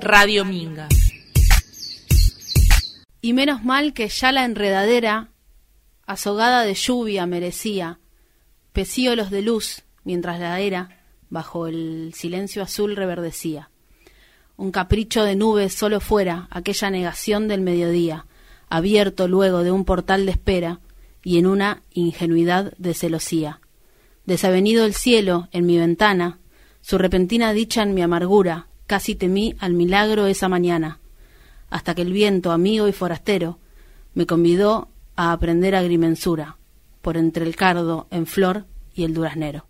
Radio Minga. Y menos mal que ya la enredadera, azogada de lluvia, merecía pecíolos de luz mientras la era, bajo el silencio azul, reverdecía. Un capricho de nubes solo fuera aquella negación del mediodía, abierto luego de un portal de espera y en una ingenuidad de celosía. Desavenido el cielo en mi ventana, su repentina dicha en mi amargura, casi temí al milagro esa mañana hasta que el viento, amigo y forastero, me convidó a aprender agrimensura, por entre el cardo en flor y el duraznero.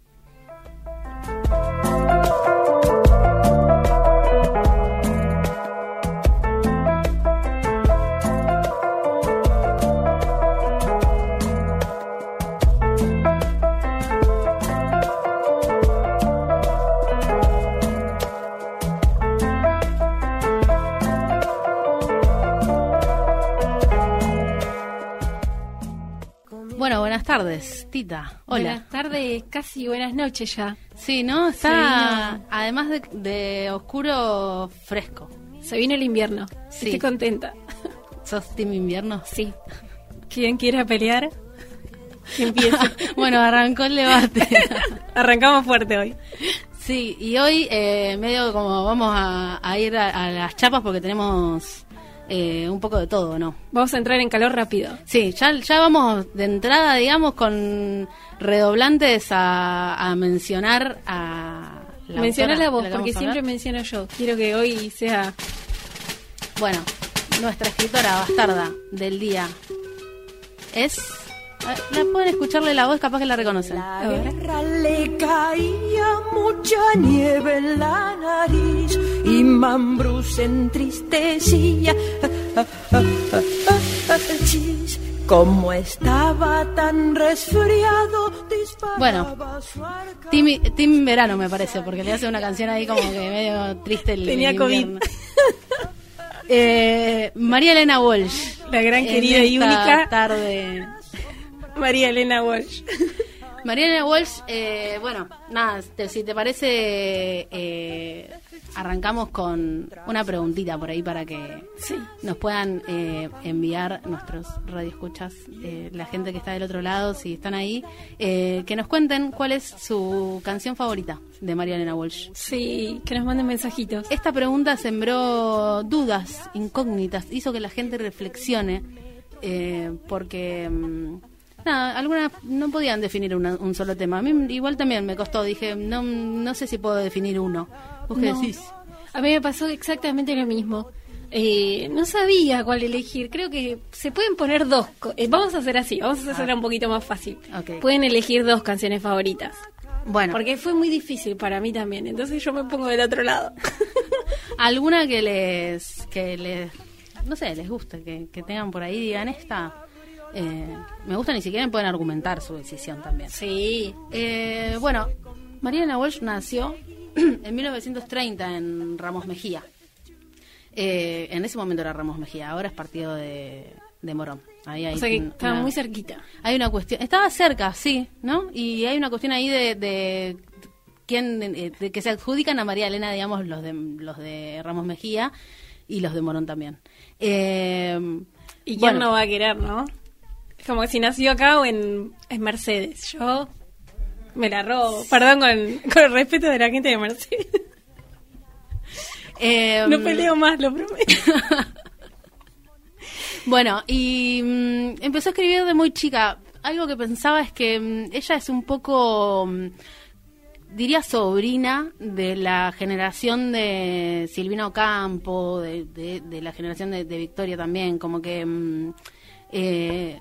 Tardes, Tita. Hola. Buenas tardes, casi buenas noches ya. Sí, ¿no? Está, además de, de oscuro, fresco. Se viene el invierno. Sí. Estoy contenta. ¿Sos team invierno? Sí. ¿Quién quiera pelear? Que empiece. bueno, arrancó el debate. Arrancamos fuerte hoy. sí, y hoy eh, medio como vamos a, a ir a, a las chapas porque tenemos eh, un poco de todo, ¿no? Vamos a entrar en calor rápido. Sí, ya, ya vamos de entrada, digamos, con redoblantes a, a mencionar a... La Menciona autora la voz, porque siempre menciono yo. Quiero que hoy sea... Bueno, nuestra escritora bastarda del día es... ¿La pueden escucharle la voz? Capaz que la reconocen. La guerra le caía mucha nieve en la nariz y Mambrú se entristecía. Como estaba tan resfriado, disparaba Bueno, arca- Team, Team Verano me parece, porque le hace una canción ahí como que medio triste el Tenía el COVID. Eh, María Elena Walsh. La gran en querida y esta única tarde. María Elena Walsh. María Elena Walsh, eh, bueno, nada, te- si te parece, eh, arrancamos con una preguntita por ahí para que Sí. nos puedan eh, enviar nuestros radioescuchas, eh, la gente que está del otro lado, si están ahí, eh, que nos cuenten cuál es su canción favorita de María Elena Walsh. Sí, que nos manden mensajitos. Esta pregunta sembró dudas, incógnitas, hizo que la gente reflexione, eh, porque mm, nada, algunas no podían definir una- un solo tema. A mí igual también me costó, dije, no, no sé si puedo definir uno. ¿Vos qué No. decís? A mí me pasó exactamente lo mismo. Eh, no sabía cuál elegir. Creo que se pueden poner dos. co- eh, vamos a hacer así, vamos a hacerla un poquito más fácil. Pueden elegir dos canciones favoritas. Bueno, Porque fue muy difícil para mí también. Entonces yo me pongo del otro lado. alguna que les, que les, no sé, les guste, que, que tengan por ahí, digan esta. eh, me gusta, ni siquiera pueden argumentar su decisión también. sí. Eh, bueno, Mariana Walsh nació en 1930 en Ramos Mejía. Eh, en ese momento era Ramos Mejía, ahora es partido de, de Morón. Ahí hay O sea que estaba una- muy cerquita. Hay una cuestión, estaba cerca, sí, ¿no? Y hay una cuestión ahí de, de quién, eh, de que se adjudican a María Elena, digamos, los de los de Ramos Mejía y los de Morón también. Eh, ¿Y quién bueno, no va a querer, no? Es como si nació acá o en, en Mercedes. Yo me la robo. Perdón con, con el respeto de la gente de Mercedes. eh, No peleo más, lo prometo. Bueno, y mm, empezó a escribir de muy chica. Algo que pensaba es que mm, ella es un poco, mm, diría, sobrina de la generación de Silvina Ocampo, de, de- de la generación de, de Victoria también, como que eh,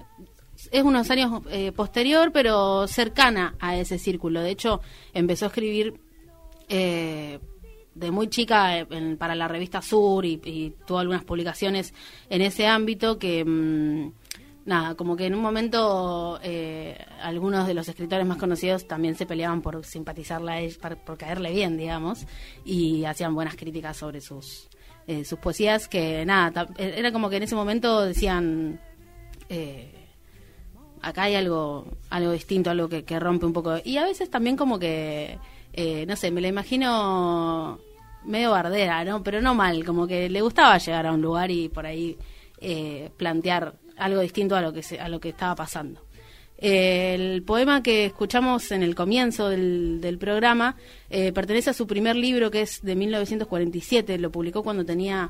es unos años eh, posterior, pero cercana a ese círculo. De hecho, empezó a escribir eh, de muy chica eh, para la revista Sur y, y tuvo algunas publicaciones en ese ámbito que mm, nada como que en un momento algunos de los escritores más conocidos también se peleaban por simpatizarla a ella, por, caerle bien digamos y hacían buenas críticas sobre sus sus poesías que nada era como que en ese momento decían acá hay algo algo distinto, algo que, que rompe un poco. Y a veces también como que, eh, no sé, me la imagino medio bardera, ¿no? Pero no mal, como que le gustaba llegar a un lugar y por ahí eh, plantear algo distinto a lo que se, a lo que estaba pasando. El poema que escuchamos en el comienzo del, del programa eh, pertenece a su primer libro que es de 1947, lo publicó cuando tenía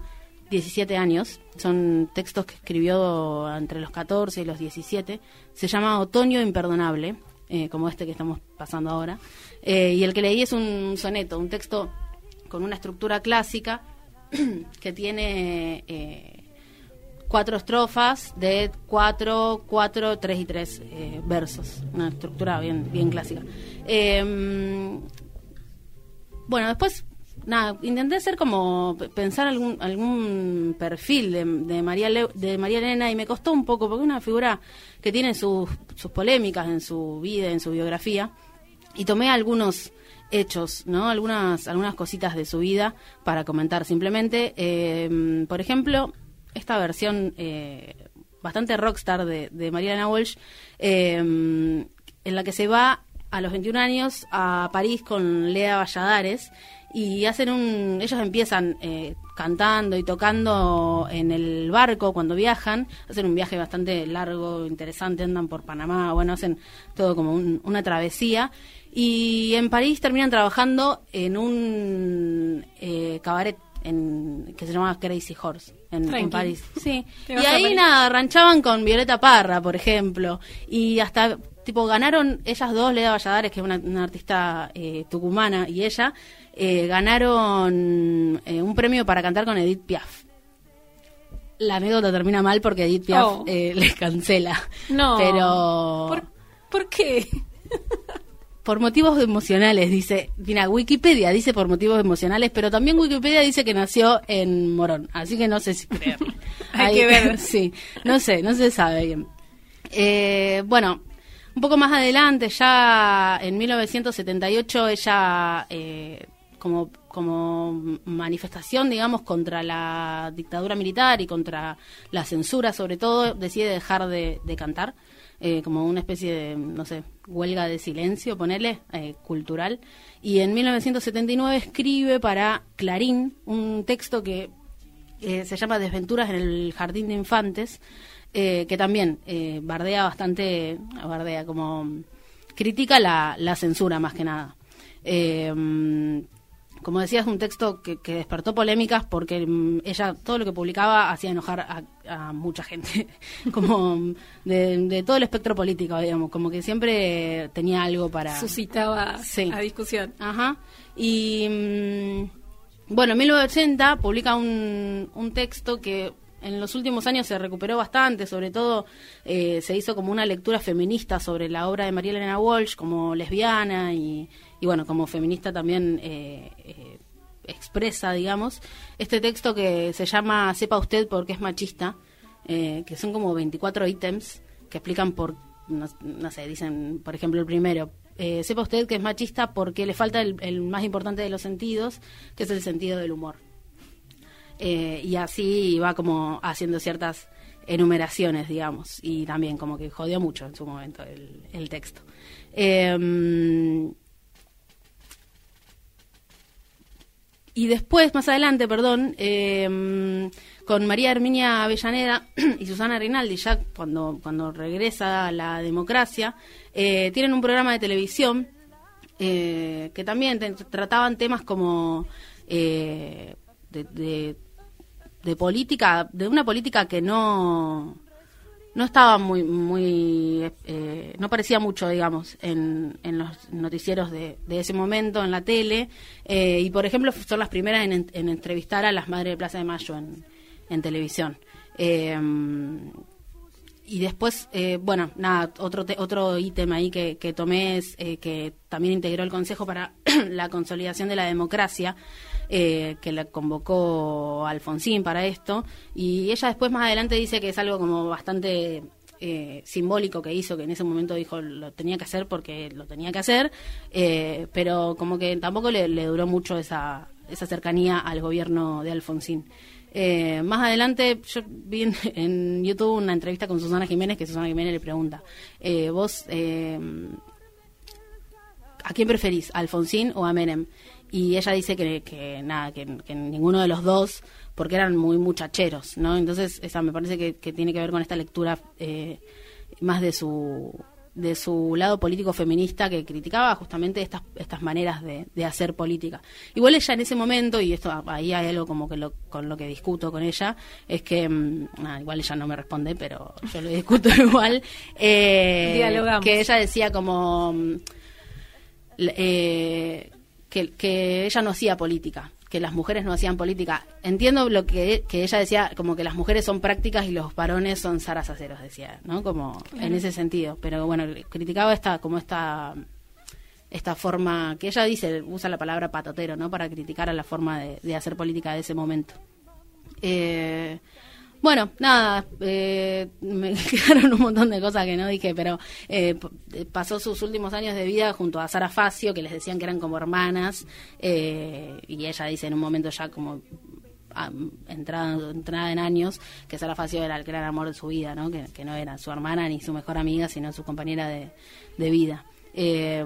17 años, son textos que escribió entre los 14 y los 17, se llama Otoño Imperdonable, eh, como este que estamos pasando ahora, eh, y el que leí es un soneto, un texto con una estructura clásica que tiene eh, cuatro estrofas de cuatro, cuatro, tres y tres versos, una estructura bien, bien clásica. Eh, bueno, después, nada, intenté hacer como pensar algún, algún perfil de, de María de María Elena y me costó un poco, porque es una figura que tiene sus, polémicas en su vida, en su biografía, y tomé algunos hechos, ¿no? Algunas, algunas cositas de su vida para comentar simplemente. Eh, por ejemplo, esta versión eh, bastante rockstar de, de Mariana Walsh, eh, en la que se va a los 21 años a París con Lea Valladares y hacen un ellos empiezan eh, cantando y tocando en el barco cuando viajan. Hacen un viaje bastante largo interesante andan por Panamá bueno hacen todo como un- una travesía. Y en París terminan trabajando en un eh, cabaret en, que se llama Crazy Horse en. París. Sí y ahí nada ranchaban con Violeta Parra por ejemplo y hasta tipo ganaron ellas dos Leda Valladares que es una, una artista eh, tucumana y ella eh, ganaron eh, un premio para cantar con Edith Piaf la anécdota termina mal porque Edith Piaf Oh. eh, les cancela No. pero ¿Por, por qué? por motivos emocionales, dice, mira, Wikipedia dice por motivos emocionales, pero también Wikipedia dice que nació en Morón, así que no sé si creer. Hay que ver. Sí, no sé, no se sabe bien. Bueno, un poco más adelante, ya en 1978, ella, eh, como, manifestación, digamos, contra la dictadura militar y contra la censura, sobre todo, decide dejar de, de cantar, eh, como una especie de, no sé, huelga de silencio, ponerle, cultural. Y en 1979 escribe para Clarín un texto que eh, se llama Desventuras en el Jardín de Infantes, eh, que también eh, bardea bastante, bardea como critica la, la censura más que nada. Eh, como decía, es un texto que, que despertó polémicas porque mm, ella todo lo que publicaba hacía enojar a, a mucha gente, como de, de todo el espectro político, digamos, como que siempre tenía algo para... Suscitaba Sí. a discusión. Ajá. Y mm, bueno, en 1980 publica un, un texto que en los últimos años se recuperó bastante, sobre todo eh, se hizo como una lectura feminista sobre la obra de María Elena Walsh como lesbiana y, bueno, como feminista también eh, eh, expresa, digamos, este texto que se llama Sepa usted por qué es machista, eh, que son como 24 ítems que explican por, no, no sé, dicen, por ejemplo, el primero, eh, sepa usted que es machista porque le falta el, el más importante de los sentidos, que es el sentido del humor. Eh, y así va como haciendo ciertas enumeraciones, digamos, y también como que jodió mucho en su momento el, texto. Eh, y después, más adelante, perdón, eh, con María Herminia Avellaneda y Susana Rinaldi, ya cuando, cuando regresa la democracia, eh, tienen un programa de televisión eh, que también trataban temas como de, de política, de una política que no no estaba muy muy eh, no parecía mucho digamos en, en los noticieros de, de ese momento en la tele. Eh, y por ejemplo son las primeras en, en entrevistar a las madres de Plaza de Mayo en, en televisión. Eh, y después, eh, bueno, nada, otro te- otro ítem ahí que, que tomé es que también integró el Consejo para la Consolidación de la Democracia, eh, que la convocó Alfonsín para esto, y ella después más adelante dice que es algo como bastante eh, simbólico que hizo, que en ese momento dijo lo tenía que hacer porque lo tenía que hacer, eh, pero como que tampoco le, duró mucho esa, esa cercanía al gobierno de Alfonsín. Eh, más adelante yo vi en, en YouTube una entrevista con Susana Jiménez que Susana Jiménez le pregunta, eh, vos, eh, ¿a quién preferís, Alfonsín o a Menem? Y ella dice que, que nada, que, que ninguno de los dos, porque eran muy muchacheros, ¿no? Entonces, esa me parece que, que tiene que ver con esta lectura eh, más de su de su lado político feminista que criticaba justamente estas estas maneras de, de hacer política. Igual ella en ese momento, y esto ahí hay algo como que lo, con lo que discuto con ella, es que, mm, igual ella no me responde, pero yo lo discuto igual, eh, Dialogamos. que ella decía como... mm, eh, que, que ella no hacía política, que las mujeres no hacían política. Entiendo lo que, que ella decía, como que las mujeres son prácticas y los varones son zarazaceros, decía, ¿no? Como en ese sentido. Pero bueno, criticaba esta, como esta esta forma que ella dice, usa la palabra patotero, ¿no? Para criticar a la forma de, de hacer política de ese momento. Eh, bueno, nada, eh, me quedaron un montón de cosas que no dije, pero eh, pasó sus últimos años de vida junto a Sara Facio, que les decían que eran como hermanas, eh, y ella dice en un momento ya como ah, entrada, entrada en años, que Sara Facio era el gran amor de su vida, ¿no? Que, que no era su hermana ni su mejor amiga, sino su compañera de, de vida. Eh,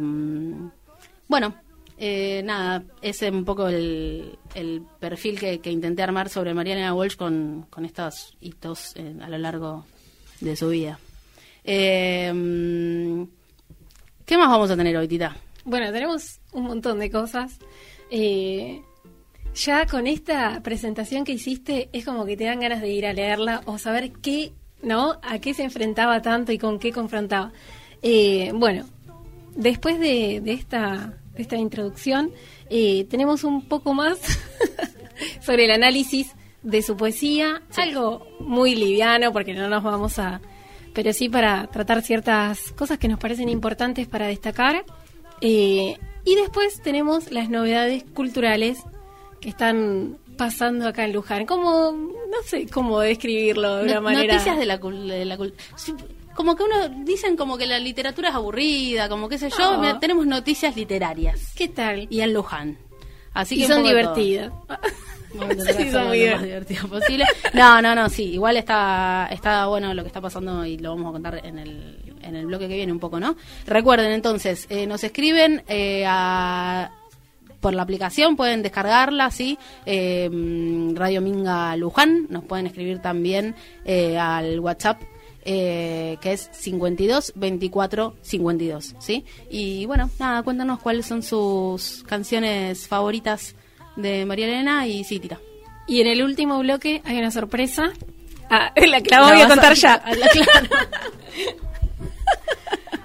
bueno, eh, nada, ese es un poco el, perfil que, intenté armar sobre Mariana Walsh con, con estos hitos eh, a lo largo de su vida. Eh, ¿Qué más vamos a tener hoy, Tita? Bueno, tenemos un montón de cosas. Eh, ya con esta presentación que hiciste, es como que te dan ganas de ir a leerla o saber qué, ¿no? A qué se enfrentaba tanto y con qué confrontaba. Bueno, después de, esta, esta introducción, eh, tenemos un poco más sobre el análisis de su poesía, algo muy liviano porque no nos vamos a... pero sí para tratar ciertas cosas que nos parecen importantes para destacar. Eh, y después tenemos las novedades culturales que están pasando acá en Luján. Como, no sé cómo describirlo de una manera... Noticias de la, de la Como que uno, dicen como que la literatura es aburrida, como qué sé yo, mira, tenemos noticias literarias. ¿Qué tal? Y en Luján. Así Y que son divertidas. De son muy lo más divertido posible. No, no, no, sí, igual está, está bueno lo que está pasando y lo vamos a contar en el, en el bloque que viene un poco, ¿no? Recuerden entonces, eh, nos escriben eh, a por la aplicación, pueden descargarla, ¿sí? Eh, Radio Minga Luján, nos pueden escribir también eh, al WhatsApp, eh, que es 52 24 52, ¿sí? Y bueno, nada, cuéntanos cuáles son sus canciones favoritas de María Elena y sí, tira. Y en el último bloque hay una sorpresa. Ah, la que la voy a contar ya. a- la- claro.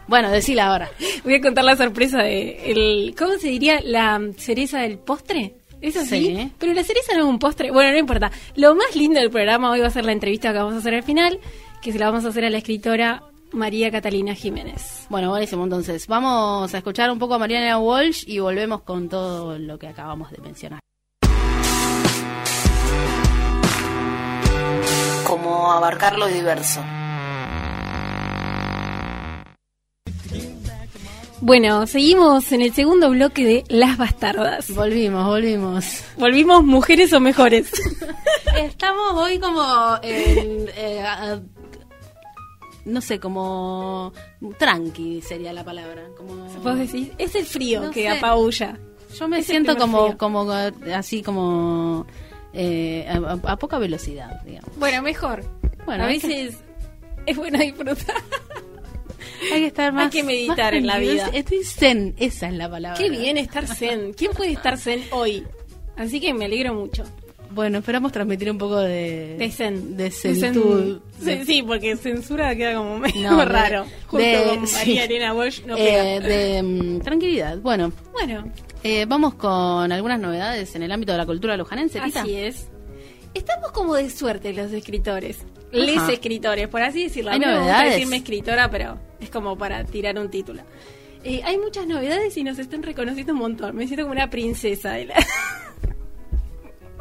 bueno, decila ahora. Voy a contar la sorpresa de el ¿cómo se diría? la cereza del postre. ¿Es así? Sí. Pero la cereza no es un postre. Bueno, no importa. Lo más lindo del programa hoy va a ser la entrevista que vamos a hacer al final, que se la vamos a hacer a la escritora María Catalina Jiménez. Bueno, buenísimo. Entonces, vamos a escuchar un poco a Mariana Walsh y volvemos con todo lo que acabamos de mencionar. Cómo abarcar lo diverso. Bueno, seguimos en el segundo bloque de Las Bastardas. Volvimos, volvimos. Volvimos mujeres o mejores. Estamos hoy como en, eh, no sé, como tranqui sería la palabra. Como Vos decís, es el frío No que sé. apabulla. Yo me Es siento como, frío. como así como eh, a, poca velocidad, digamos. Bueno, mejor. Bueno, a hay que- veces es bueno disfrutar. Hay que estar más. que meditar en la vida. Estoy zen, esa es la palabra. Qué bien estar zen. ¿Quién puede estar zen hoy? Así que me alegro mucho. Bueno, esperamos transmitir un poco de. De zen. De zen-. Sí, sí, porque censura queda como medio No, de- raro. Justo de- con sí. María Elena Walsh no Eh, de mm, tranquilidad. Bueno, Bueno, eh, vamos con algunas novedades en el ámbito de la cultura lujanense, Tita. así es. Estamos como de suerte los escritores. Les Ajá. escritores, por así decirlo. A ¿Hay mí no me gusta novedades? decirme escritora, pero es como para tirar un título. Eh, hay muchas novedades y nos están reconociendo un montón. Me siento como una princesa de la...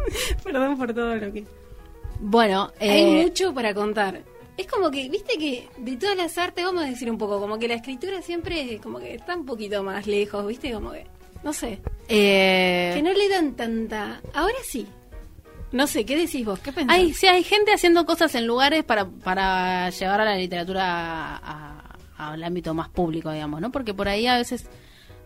Perdón por todo lo que... Bueno, eh, Hay mucho para contar. Es como que, viste que de todas las artes, vamos a decir un poco, como que la escritura siempre como que está un poquito más lejos, viste, como que, no sé, eh, que no le dan tanta... Ahora sí. No sé, ¿qué decís vos? ¿Qué pensás? hay, sí, hay gente haciendo cosas en lugares para, para llevar a la literatura a- a- al ámbito más público, digamos, ¿no? Porque por ahí a veces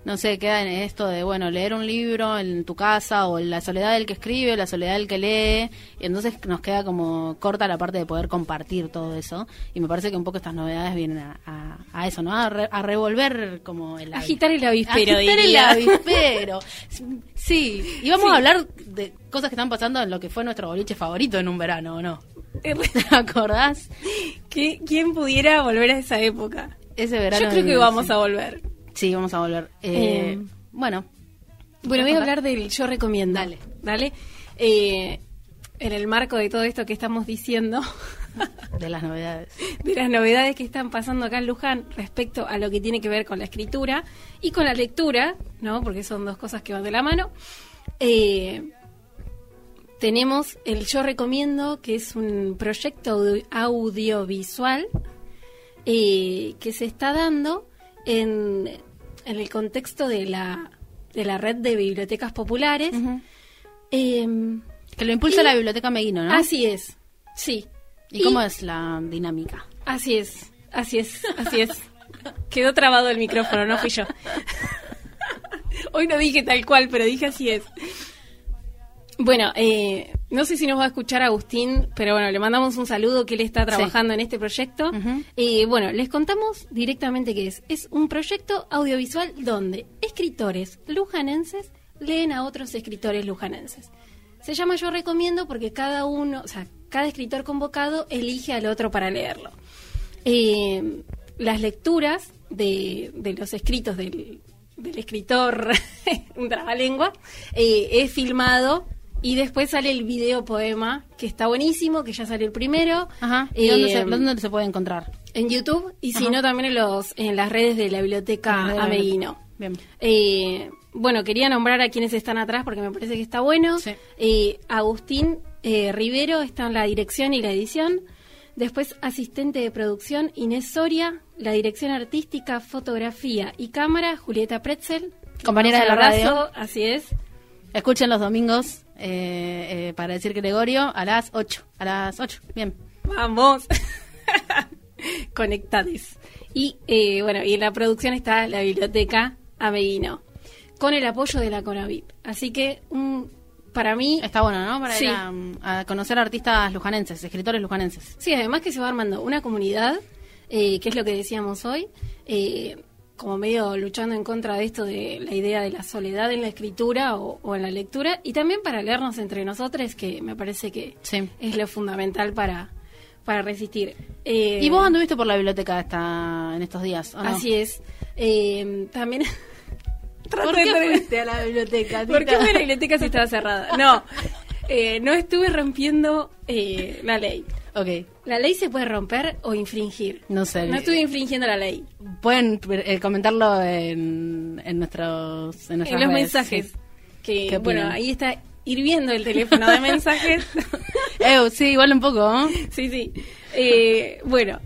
no sé, queda en esto de, bueno, leer un libro en tu casa o la soledad del que escribe, la soledad del que lee, y entonces nos queda como corta la parte de poder compartir todo eso. Y me parece que un poco estas novedades vienen a, a- a eso, ¿no? A, re- a revolver como el. Agitar el avispero, Agitar el avispero. Sí, y vamos Sí. a hablar de cosas que están pasando en lo que fue nuestro boliche favorito en un verano, ¿o no? ¿Te acordás? ¿Qué- ¿Quién pudiera volver a esa época? Ese verano. Yo creo que vamos sí. a volver. Sí, vamos a volver. Eh, Eh, bueno, Bueno, voy a hablar del yo recomiendo. Dale. Dale. Eh, en el marco de todo esto que estamos diciendo, de las novedades. de las novedades que están pasando acá en Luján respecto a lo que tiene que ver con la escritura y con la lectura, ¿no? Porque son dos cosas que van de la mano. Eh, tenemos el Yo Recomiendo, que es un proyecto audio- audiovisual eh, que se está dando en, en el contexto de la, de la red de bibliotecas populares. Eh, Que lo impulsa la Biblioteca Meguino, ¿no? Así es, sí. ¿Y cómo es la dinámica? Así es, así es, así es. Quedó trabado el micrófono, no fui yo. Hoy no dije tal cual, pero dije así es. Bueno, eh, no sé si nos va a escuchar Agustín, pero bueno, le mandamos un saludo que él está trabajando en este proyecto. Eh, bueno, les contamos directamente qué es. Es un proyecto audiovisual donde escritores lujanenses leen a otros escritores lujanenses. Se llama Yo Recomiendo porque cada uno, o sea, cada escritor convocado elige al otro para leerlo. Eh, las lecturas de, de los escritos del, del escritor, un trabalengua, eh, es filmado y después sale el video poema, que está buenísimo, que ya salió el primero. Ajá. ¿Y dónde, Eh, se, dónde se puede encontrar? En YouTube y si no también en, los, en las redes de la biblioteca Ah, Ameguino. Bien. Eh, bueno, quería nombrar a quienes están atrás porque me parece que está bueno. Sí. Eh, Agustín eh, Rivero está en la dirección y la edición. Después, asistente de producción, Inés Soria. La dirección artística, fotografía y cámara, Julieta Pretzel. Compañera de la radio. Así es. Escuchen los domingos eh, eh, para decir Gregorio a las 8. A las 8. Bien. Vamos. Conectades. Y eh, bueno, y en la producción está la biblioteca Ameguino, con el apoyo de la Conavip. Así que mm, para mí, Está bueno, ¿no? Para Sí. ir a, a conocer artistas lujanenses, escritores lujanenses. sí, además que se va armando una comunidad, eh, que es lo que decíamos hoy, eh, como medio luchando en contra de esto de la idea de la soledad en la escritura o, o en la lectura, y también para leernos entre nosotros, que me parece que Sí. es lo fundamental para, para resistir. Eh, ¿Y vos anduviste por la biblioteca esta, en estos días? ¿o no? Así es. Eh, también. ¿Por qué fuiste a la biblioteca? ¿Por qué a la biblioteca si estaba cerrada? No, eh, no estuve rompiendo eh, la ley. Ok. La ley se puede romper o infringir. No sé. No estuve infringiendo la ley. Pueden eh, comentarlo en, en nuestros en, los redes, mensajes. Que, ¿Qué bueno, ahí está hirviendo el teléfono de mensajes. Eh, sí, igual un poco, ¿no? Sí, sí. Eh, bueno,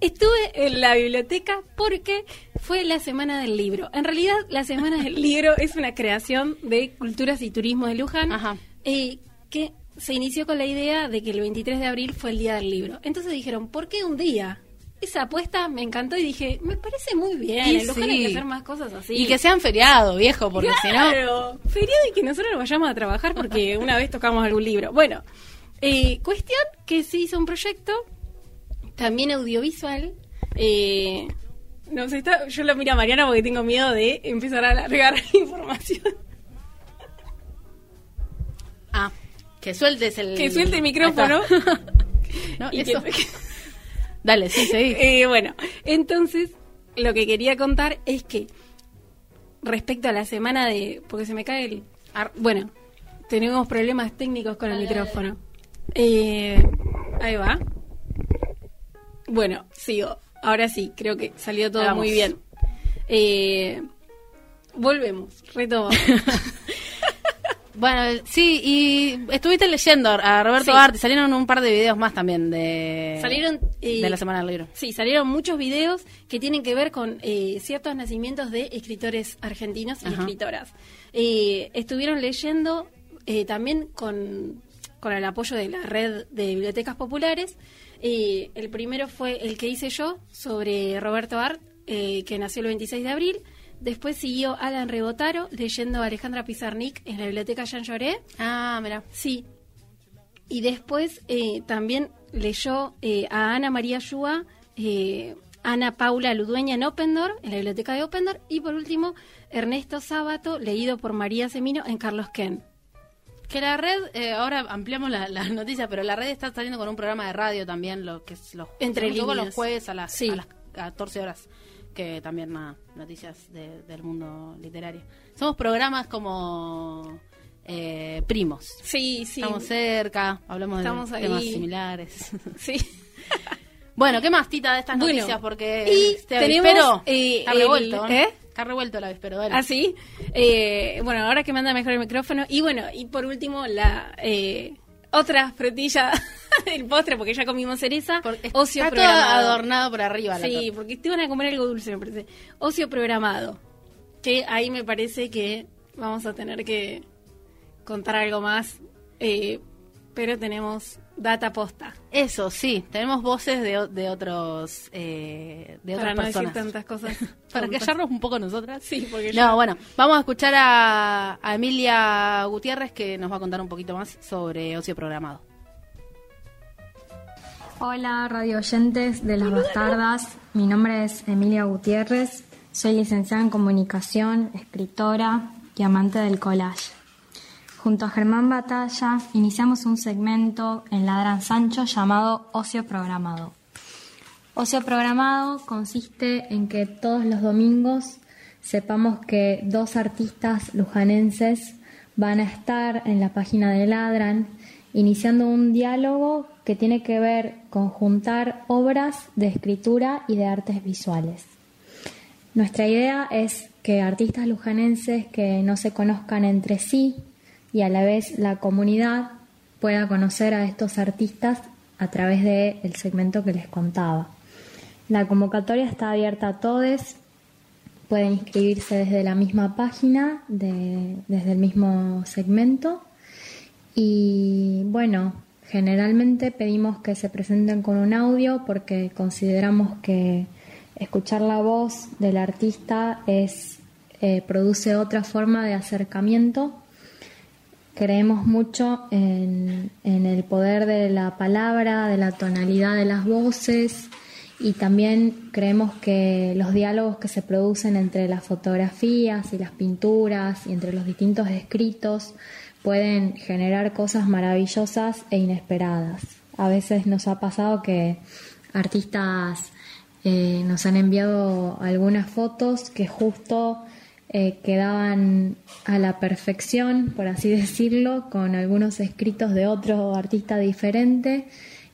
estuve en la biblioteca porque fue la Semana del Libro. En realidad, la Semana del Libro es una creación de Culturas y Turismo de Luján Ajá. eh, que se inició con la idea de que el 23 de abril fue el Día del Libro. Entonces dijeron, ¿por qué un día? Esa apuesta me encantó y dije, me parece muy bien. Y en Luján hay sí. que hacer más cosas así. Y que sean feriado, viejo, porque si no... Claro, feriado y que nosotros nos vayamos a trabajar porque una vez tocamos algún libro. Bueno, eh, cuestión que se hizo un proyecto, también audiovisual. Eh, no sé, está, yo lo miro a Mariana porque tengo miedo de empezar a alargar información. Que sueltes el... Que suelte el micrófono. No, Y eso. que- Dale, sí, seguí. Eh, bueno, entonces lo que quería contar es que respecto a la semana de... Porque se me cae el... ar- Bueno, tenemos problemas técnicos con el micrófono. Eh, ahí va. Bueno, sigo. Ahora sí, creo que salió todo Vamos. muy bien. Eh, volvemos, retomo. Bueno, sí, y estuviste leyendo a Roberto Sí. Arte, salieron un par de videos más también de... Salieron... eh, De la Semana del Libro. Sí, salieron muchos videos que tienen que ver con eh, ciertos nacimientos de escritores argentinos y Ajá. escritoras. Eh, estuvieron leyendo eh, también con, con el apoyo de la red de bibliotecas populares. Eh, el primero fue el que hice yo sobre Roberto Art, eh, que nació el 26 de abril. Después siguió Alan Rebotaro leyendo a Alejandra Pizarnik en la biblioteca Jean Lloré. Ah, mira. Sí. Y después eh, también leyó eh, a Ana María Yua, eh, Ana Paula Ludueña en Opendor, en la biblioteca de Opendor. Y por último, Ernesto Sábato, leído por María Semino en Carlos Ken. Que la red, eh, ahora ampliamos la, la noticia, pero la red está saliendo con un programa de radio también, lo que es Entre líneas. los jueves a las, Sí. a las 14 horas, que también nada, noticias de- del mundo literario. Somos programas como eh, primos. Sí, sí. Estamos cerca, hablamos Estamos de ahí. temas similares. Sí. bueno, ¿qué más, Tita, de estas Bueno, noticias? Porque y este tenemos, avispero eh, está el- revuelto. ¿no? ¿eh? Está revuelto el avispero, dale. Así. Eh, bueno, ahora que manda mejor el micrófono. Y bueno, y por último, la eh, otra frutilla del postre, porque ya comimos cereza. Porque ocio está todo programado. adornado por arriba. la Sí, porque te van a comer algo dulce, me parece. Ocio programado. Que ahí me parece que vamos a tener que contar algo más. eh, pero tenemos data posta. Eso, sí, tenemos voces de, de otros eh, de para otras no personas. decir tantas cosas. para callarnos un poco nosotras. Sí, porque No, ya- bueno, vamos a escuchar a, a Emilia Gutiérrez que nos va a contar un poquito más sobre ocio programado. Hola, radio oyentes de Las Bastardas. Mi nombre es Emilia Gutiérrez. Soy licenciada en comunicación, escritora y amante del collage. Junto a Germán Batalla iniciamos un segmento en Ladran Sancho llamado Ocio Programado. Ocio Programado consiste en que todos los domingos sepamos que dos artistas lujanenses van a estar en la página de Ladran iniciando un diálogo que tiene que ver con juntar obras de escritura y de artes visuales. Nuestra idea es que artistas lujanenses que no se conozcan entre sí y a la vez la comunidad pueda conocer a estos artistas a través del segmento que les contaba. La convocatoria está abierta a todos, pueden inscribirse desde la misma página, de- desde el mismo segmento y bueno, generalmente pedimos que se presenten con un audio porque consideramos que escuchar la voz del artista es, eh, produce otra forma de acercamiento. Creemos mucho en, el poder de la palabra, de la tonalidad de las voces y también creemos que los diálogos que se producen entre las fotografías y las pinturas y entre los distintos escritos pueden generar cosas maravillosas e inesperadas. A veces nos ha pasado que artistas eh, nos han enviado algunas fotos que justo eh, quedaban a la perfección, por así decirlo, con algunos escritos de otro artista diferente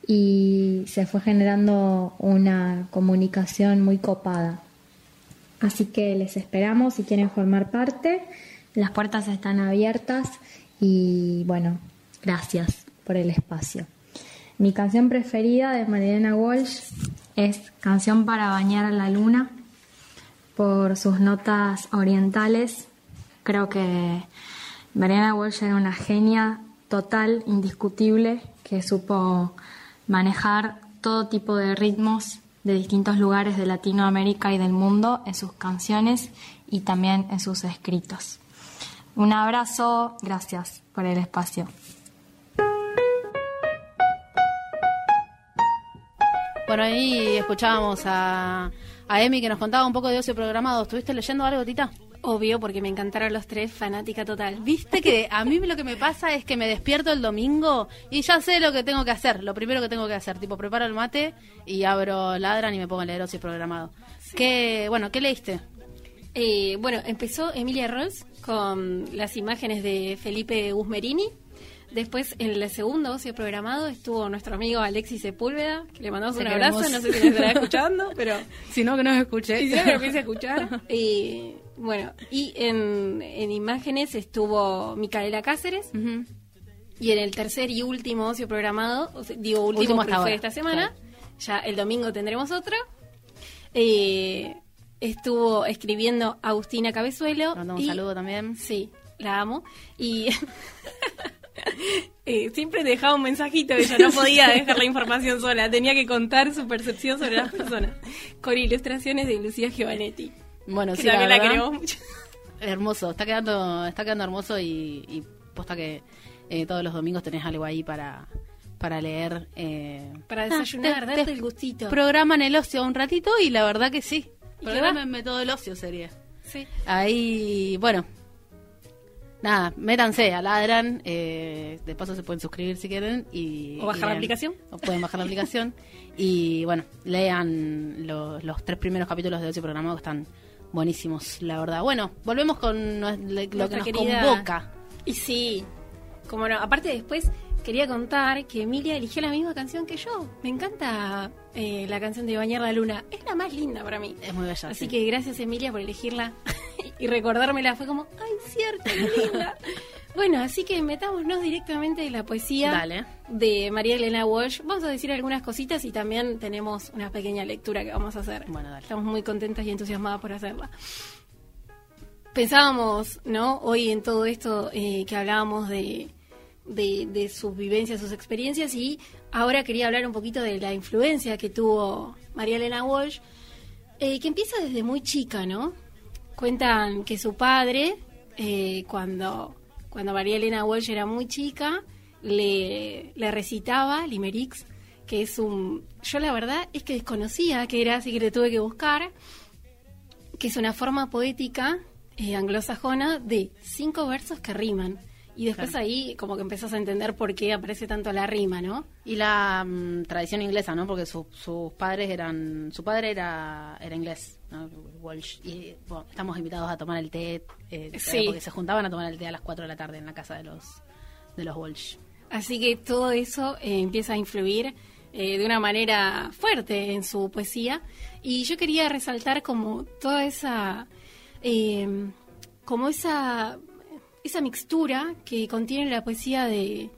y se fue generando una comunicación muy copada. Así que les esperamos si quieren formar parte. Las puertas están abiertas y bueno, gracias por el espacio. Mi canción preferida de Mariana Walsh es Canción para bañar a la luna por sus notas orientales. Creo que Mariana Walsh era una genia total, indiscutible, que supo manejar todo tipo de ritmos de distintos lugares de Latinoamérica y del mundo en sus canciones y también en sus escritos. Un abrazo, gracias por el espacio. Bueno, ahí escuchábamos a, a Emi que nos contaba un poco de ocio programado. ¿Estuviste leyendo algo, Tita? Obvio, porque me encantaron los tres, fanática total. Viste que a mí lo que me pasa es que me despierto el domingo y ya sé lo que tengo que hacer, lo primero que tengo que hacer, tipo preparo el mate y abro Ladran y me pongo a leer ocio programado. ¿Qué, bueno, ¿qué leíste? Eh, bueno, empezó Emilia Rolls con las imágenes de Felipe Guzmerini. Después, en el segundo ocio programado, estuvo nuestro amigo Alexis Sepúlveda, que le mandamos Te un abrazo, no sé si lo estará escuchando, pero Si no, que no me escuché. y si no, que a escuchar. Eh, bueno, y en, en imágenes estuvo Micaela Cáceres, y en el tercer y último ocio programado, o sea, digo último, Último hasta fue ahora, esta semana, claro. ya el domingo tendremos otro. Eh, estuvo escribiendo Agustina Cabezuelo. Le mandamos un y- saludo también. Sí, la amo. Y eh, siempre dejaba un mensajito, ella no podía dejar la información sola, tenía que contar su percepción sobre las personas, con ilustraciones de Lucía Giovanetti. Bueno, que sí, la también la, verdad, queremos mucho. hermoso, está quedando, está quedando hermoso y, y posta que eh, todos los domingos tenés algo ahí para, para leer. eh, Para ah, desayunar, te- darte te el gustito. Programan el ocio un ratito y la verdad que sí. Programenme todo el ocio sería. Sí. Ahí, bueno. Nada, métanse, aladran. Eh, de paso se pueden suscribir si quieren. Y, O bajar y la aplicación. O pueden bajar la aplicación. Y bueno, lean lo- los tres primeros capítulos de Ocio Programado que están buenísimos, la verdad. Bueno, volvemos con lo que nos querida- convoca. Y sí, como no. Aparte después quería contar que Emilia eligió la misma canción que yo. Me encanta eh, la canción de Bañar la Luna. Es la más linda para mí. Es muy bella. Así sí. que gracias Emilia por elegirla y recordármela. Fue como, ay, cierto, qué linda. bueno, así que metámonos directamente en la poesía Dale. de María Elena Walsh. Vamos a decir algunas cositas y también tenemos una pequeña lectura que vamos a hacer. Bueno, dale. Estamos muy contentas y entusiasmadas por hacerla. Pensábamos, ¿no? Hoy en todo esto eh, que hablábamos de, de, sus vivencias, sus experiencias y ahora quería hablar un poquito de la influencia que tuvo María Elena Walsh, eh, que empieza desde muy chica, ¿no? Cuentan que su padre, eh, cuando, cuando María Elena Walsh era muy chica, le, le recitaba limericks, que es un... Yo la verdad es que desconocía que era, así que le tuve que buscar, que es una forma poética eh, anglosajona de cinco versos que riman. Y después Claro. ahí como que empezás a entender por qué aparece tanto la rima, ¿no? Y la mm, tradición inglesa, ¿no? Porque su- sus padres eran... Su padre era, era inglés, ¿no? Walsh. Y bueno, estamos invitados a tomar el té. eh, Sí. Porque se juntaban a tomar el té a las 4 de la tarde en la casa de los, de los Walsh. Así que todo eso eh, empieza a influir eh, de una manera fuerte en su poesía. Y yo quería resaltar como toda esa, eh, como esa, esa mixtura que contiene la poesía de,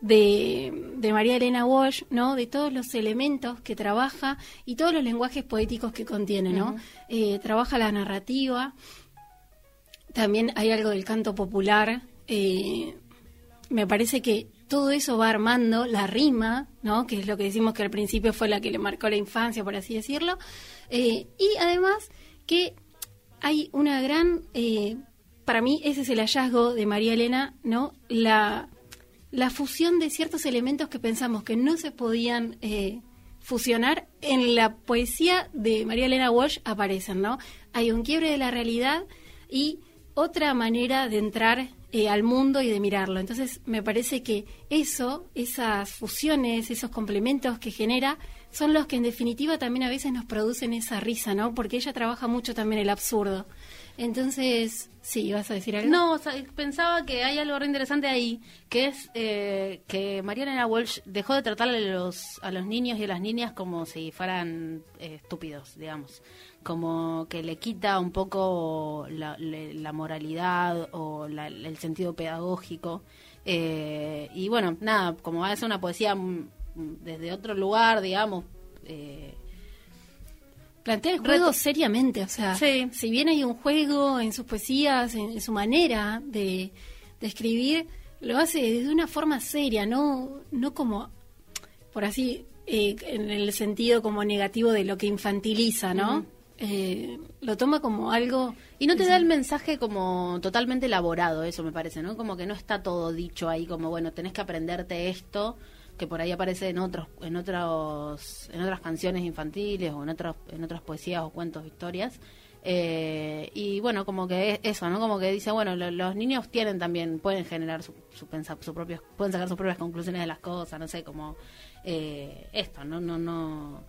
de, de María Elena Walsh, ¿no? De todos los elementos que trabaja y todos los lenguajes poéticos que contiene, ¿no? Eh, trabaja la narrativa, también hay algo del canto popular, eh, me parece que todo eso va armando la rima, ¿no? Que es lo que decimos que al principio fue la que le marcó la infancia, por así decirlo. Eh, y además que hay una gran, para mí ese es el hallazgo de María Elena, ¿no? La, la fusión de ciertos elementos que pensamos que no se podían eh, fusionar en la poesía de María Elena Walsh aparecen, ¿no? Hay un quiebre de la realidad y otra manera de entrar eh, al mundo y de mirarlo. Entonces, me parece que eso, esas fusiones, esos complementos que genera, son los que en definitiva también a veces nos producen esa risa, ¿no? Porque ella trabaja mucho también el absurdo. Entonces, sí, ¿vas a decir algo? No, pensaba que hay algo re interesante ahí, que es eh, que Mariana Walsh dejó de tratar a los, a los niños y a las niñas como si fueran eh, estúpidos, digamos. Como que le quita un poco la, le- la moralidad o la- el sentido pedagógico. Eh, y bueno, nada, como va a ser una poesía desde otro lugar, digamos. eh, Plantea el juego Reto- seriamente, o sea, Sí. si bien hay un juego en sus poesías, en, en su manera de, de escribir, lo hace desde una forma seria, no, no como, por así, eh, en el sentido como negativo de lo que infantiliza, ¿no? Eh, lo toma como algo... Y no te da el mensaje como totalmente elaborado, eso me parece, ¿no? Como que no está todo dicho ahí, como bueno, tenés que aprenderte esto, que por ahí aparece en otros, en otros, en otras canciones infantiles o en otros, en otras poesías o cuentos, historias. Eh, y bueno, como que es eso, ¿no? Como que dice, bueno, lo- los niños tienen también, pueden generar su, su, pensa- su propios, pueden sacar sus propias conclusiones de las cosas, no sé, como eh, esto, ¿no? No, no,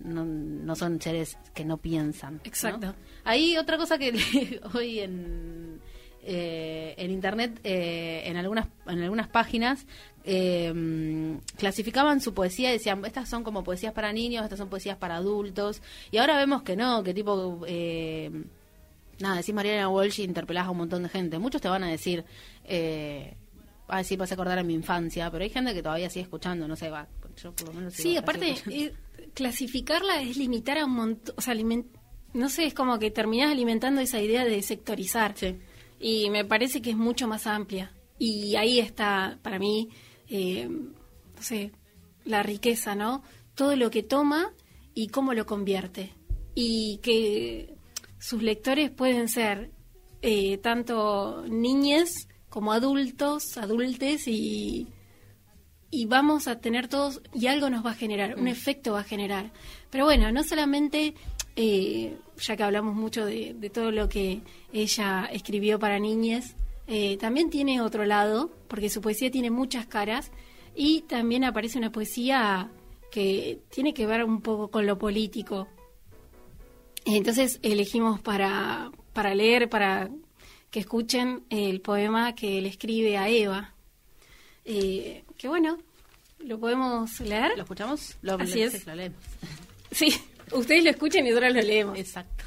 no, no son seres que no piensan. ¿no? Exacto. Hay otra cosa que hoy en, eh, en internet, eh, en algunas en algunas páginas, eh, clasificaban su poesía y decían, estas son como poesías para niños, estas son poesías para adultos. Y ahora vemos que no, que tipo... Eh, Nada, decís Mariana Walsh y interpelás a un montón de gente. Muchos te van a decir, eh, ah, sí, vas a acordar a mi infancia, pero hay gente que todavía sigue escuchando, no sé, va, yo por lo menos Sí, aparte, eh, clasificarla es limitar a un montón, o sea, no sé, es como que terminás alimentando esa idea de sectorizar. Sí. Y me parece que es mucho más amplia. Y ahí está, para mí, eh, no sé, la riqueza, ¿no? Todo lo que toma y cómo lo convierte. Y que sus lectores pueden ser eh, tanto niñes como adultos, adultes y, y vamos a tener todos, y algo nos va a generar, un efecto va a generar. Pero bueno, no solamente, eh, ya que hablamos mucho de, de todo lo que ella escribió para niñes, eh, también tiene otro lado, porque su poesía tiene muchas caras, y también aparece una poesía que tiene que ver un poco con lo político. Entonces elegimos para, para leer, para que escuchen el poema que le escribe a Eva. Eh, que bueno, lo podemos leer. ¿Lo escuchamos? Lo, Así es. lo leemos. Sí, ustedes lo escuchan y nosotros lo leemos. Exacto.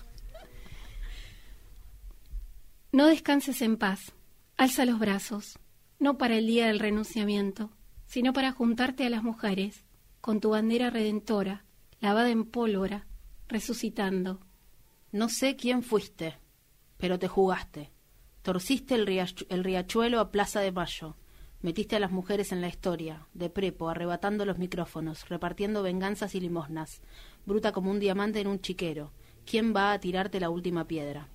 No descanses en paz. Alza los brazos, no para el día del renunciamiento, sino para juntarte a las mujeres, con tu bandera redentora, lavada en pólvora, resucitando. No sé quién fuiste, pero te jugaste. Torciste el, riachu- el riachuelo a Plaza de Mayo. Metiste a las mujeres en la historia, de prepo, arrebatando los micrófonos, repartiendo venganzas y limosnas. Bruta como un diamante en un chiquero. ¿Quién va a tirarte la última piedra?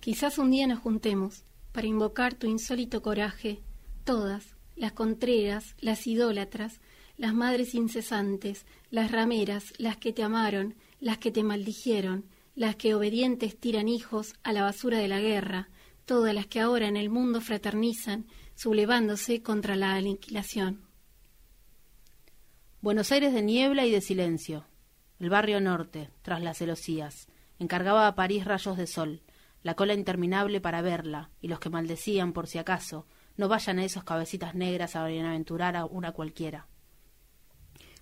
Quizás un día nos juntemos para invocar tu insólito coraje, todas, las contreras, las idólatras, las madres incesantes, las rameras, las que te amaron, las que te maldijeron, las que obedientes tiran hijos a la basura de la guerra, todas las que ahora en el mundo fraternizan, sublevándose contra la aniquilación. Buenos Aires de niebla y de silencio. El barrio norte, tras las celosías. Encargaba a París rayos de sol, la cola interminable para verla, y los que maldecían por si acaso, no vayan a esos cabecitas negras a bienaventurar a una cualquiera.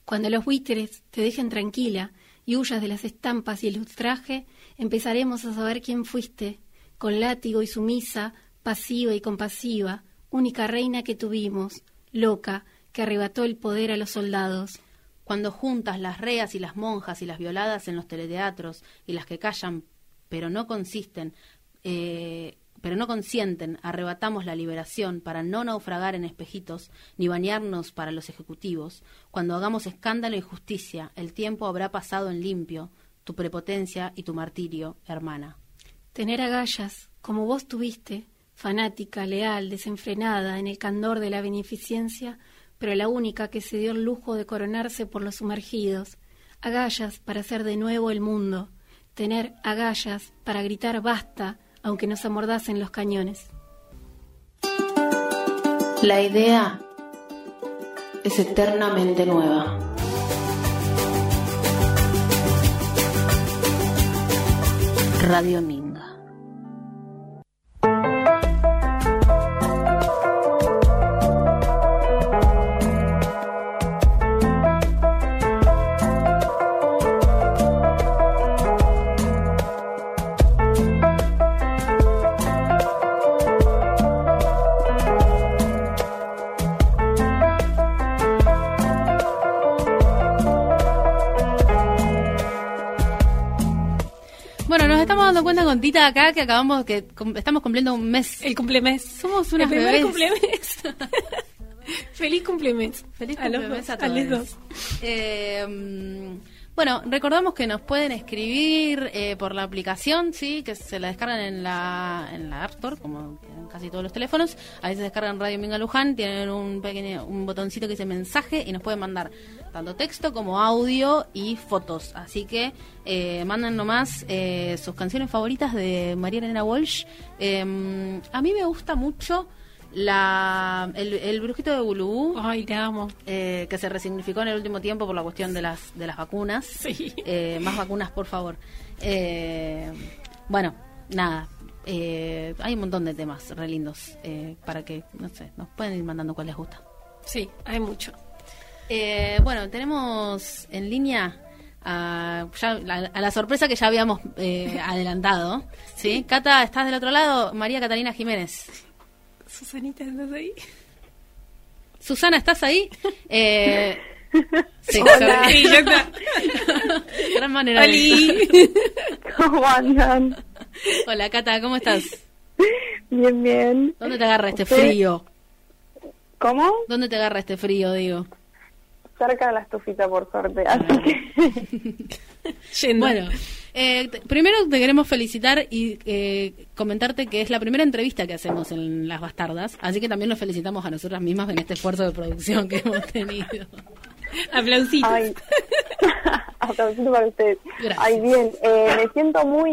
Cuando los buitres te dejen tranquila y huyas de las estampas y el ultraje, empezaremos a saber quién fuiste, con látigo y sumisa, pasiva y compasiva, única reina que tuvimos, loca, que arrebató el poder a los soldados. Cuando juntas las reas y las monjas y las violadas en los teleteatros y las que callan pero no consisten, eh, pero no consienten, arrebatamos la liberación para no naufragar en espejitos ni bañarnos para los ejecutivos. Cuando hagamos escándalo y justicia, el tiempo habrá pasado en limpio, tu prepotencia y tu martirio, hermana. Tener agallas, como vos tuviste, fanática, leal, desenfrenada, en el candor de la beneficencia, pero la única que se dio el lujo de coronarse por los sumergidos. Agallas para hacer de nuevo el mundo. Tener agallas para gritar basta, aunque nos amordacen los cañones. La idea es eternamente nueva. Radio Minga. Tita acá que acabamos, que estamos cumpliendo un mes. El cumplemes. Somos El unas primer bebés. cumplemes. Feliz cumplemes. Feliz a los cumplemes a a los todos. dos. Eh, bueno, recordamos que nos pueden escribir eh, por la aplicación, sí, que se la descargan en la, en la App Store, como en casi todos los teléfonos. A veces descargan Radio Minga Luján, tienen un pequeño un botoncito que dice mensaje y nos pueden mandar tanto texto como audio y fotos. Así que eh, manden nomás eh, sus canciones favoritas de María Elena Walsh. Eh, a mí me gusta mucho la el, el brujito de Bulú Ay, te amo. eh, que se resignificó en el último tiempo por la cuestión de las de las vacunas. Sí. Eh, más vacunas, por favor. Eh, bueno, nada. Eh, hay un montón de temas re lindos eh, para que, no sé, nos pueden ir mandando cuál les gusta. Sí, hay mucho. Eh, bueno, tenemos en línea a, ya- la- a la sorpresa que ya habíamos eh, adelantado. ¿sí? Cata, ¿estás del otro lado? María Catalina Jiménez. Susanita, ¿estás ahí? Susana, ¿estás ahí? Eh, sí, Hola. Gran manera de-. ¿Cómo andan? Hola, Cata, ¿cómo estás? Bien, bien. ¿Dónde te agarra este ¿Usted? frío? ¿Cómo? ¿Dónde te agarra este frío, digo? Cerca de la estufita, por suerte. Así que, Yendo. Bueno, Eh, primero te queremos felicitar y eh, comentarte que es la primera entrevista que hacemos en Las Bastardas, así que también nos felicitamos a nosotras mismas en este esfuerzo de producción que hemos tenido. Aplausitos. Ay, aplausito para ustedes. Gracias. Ay, bien, eh, me siento muy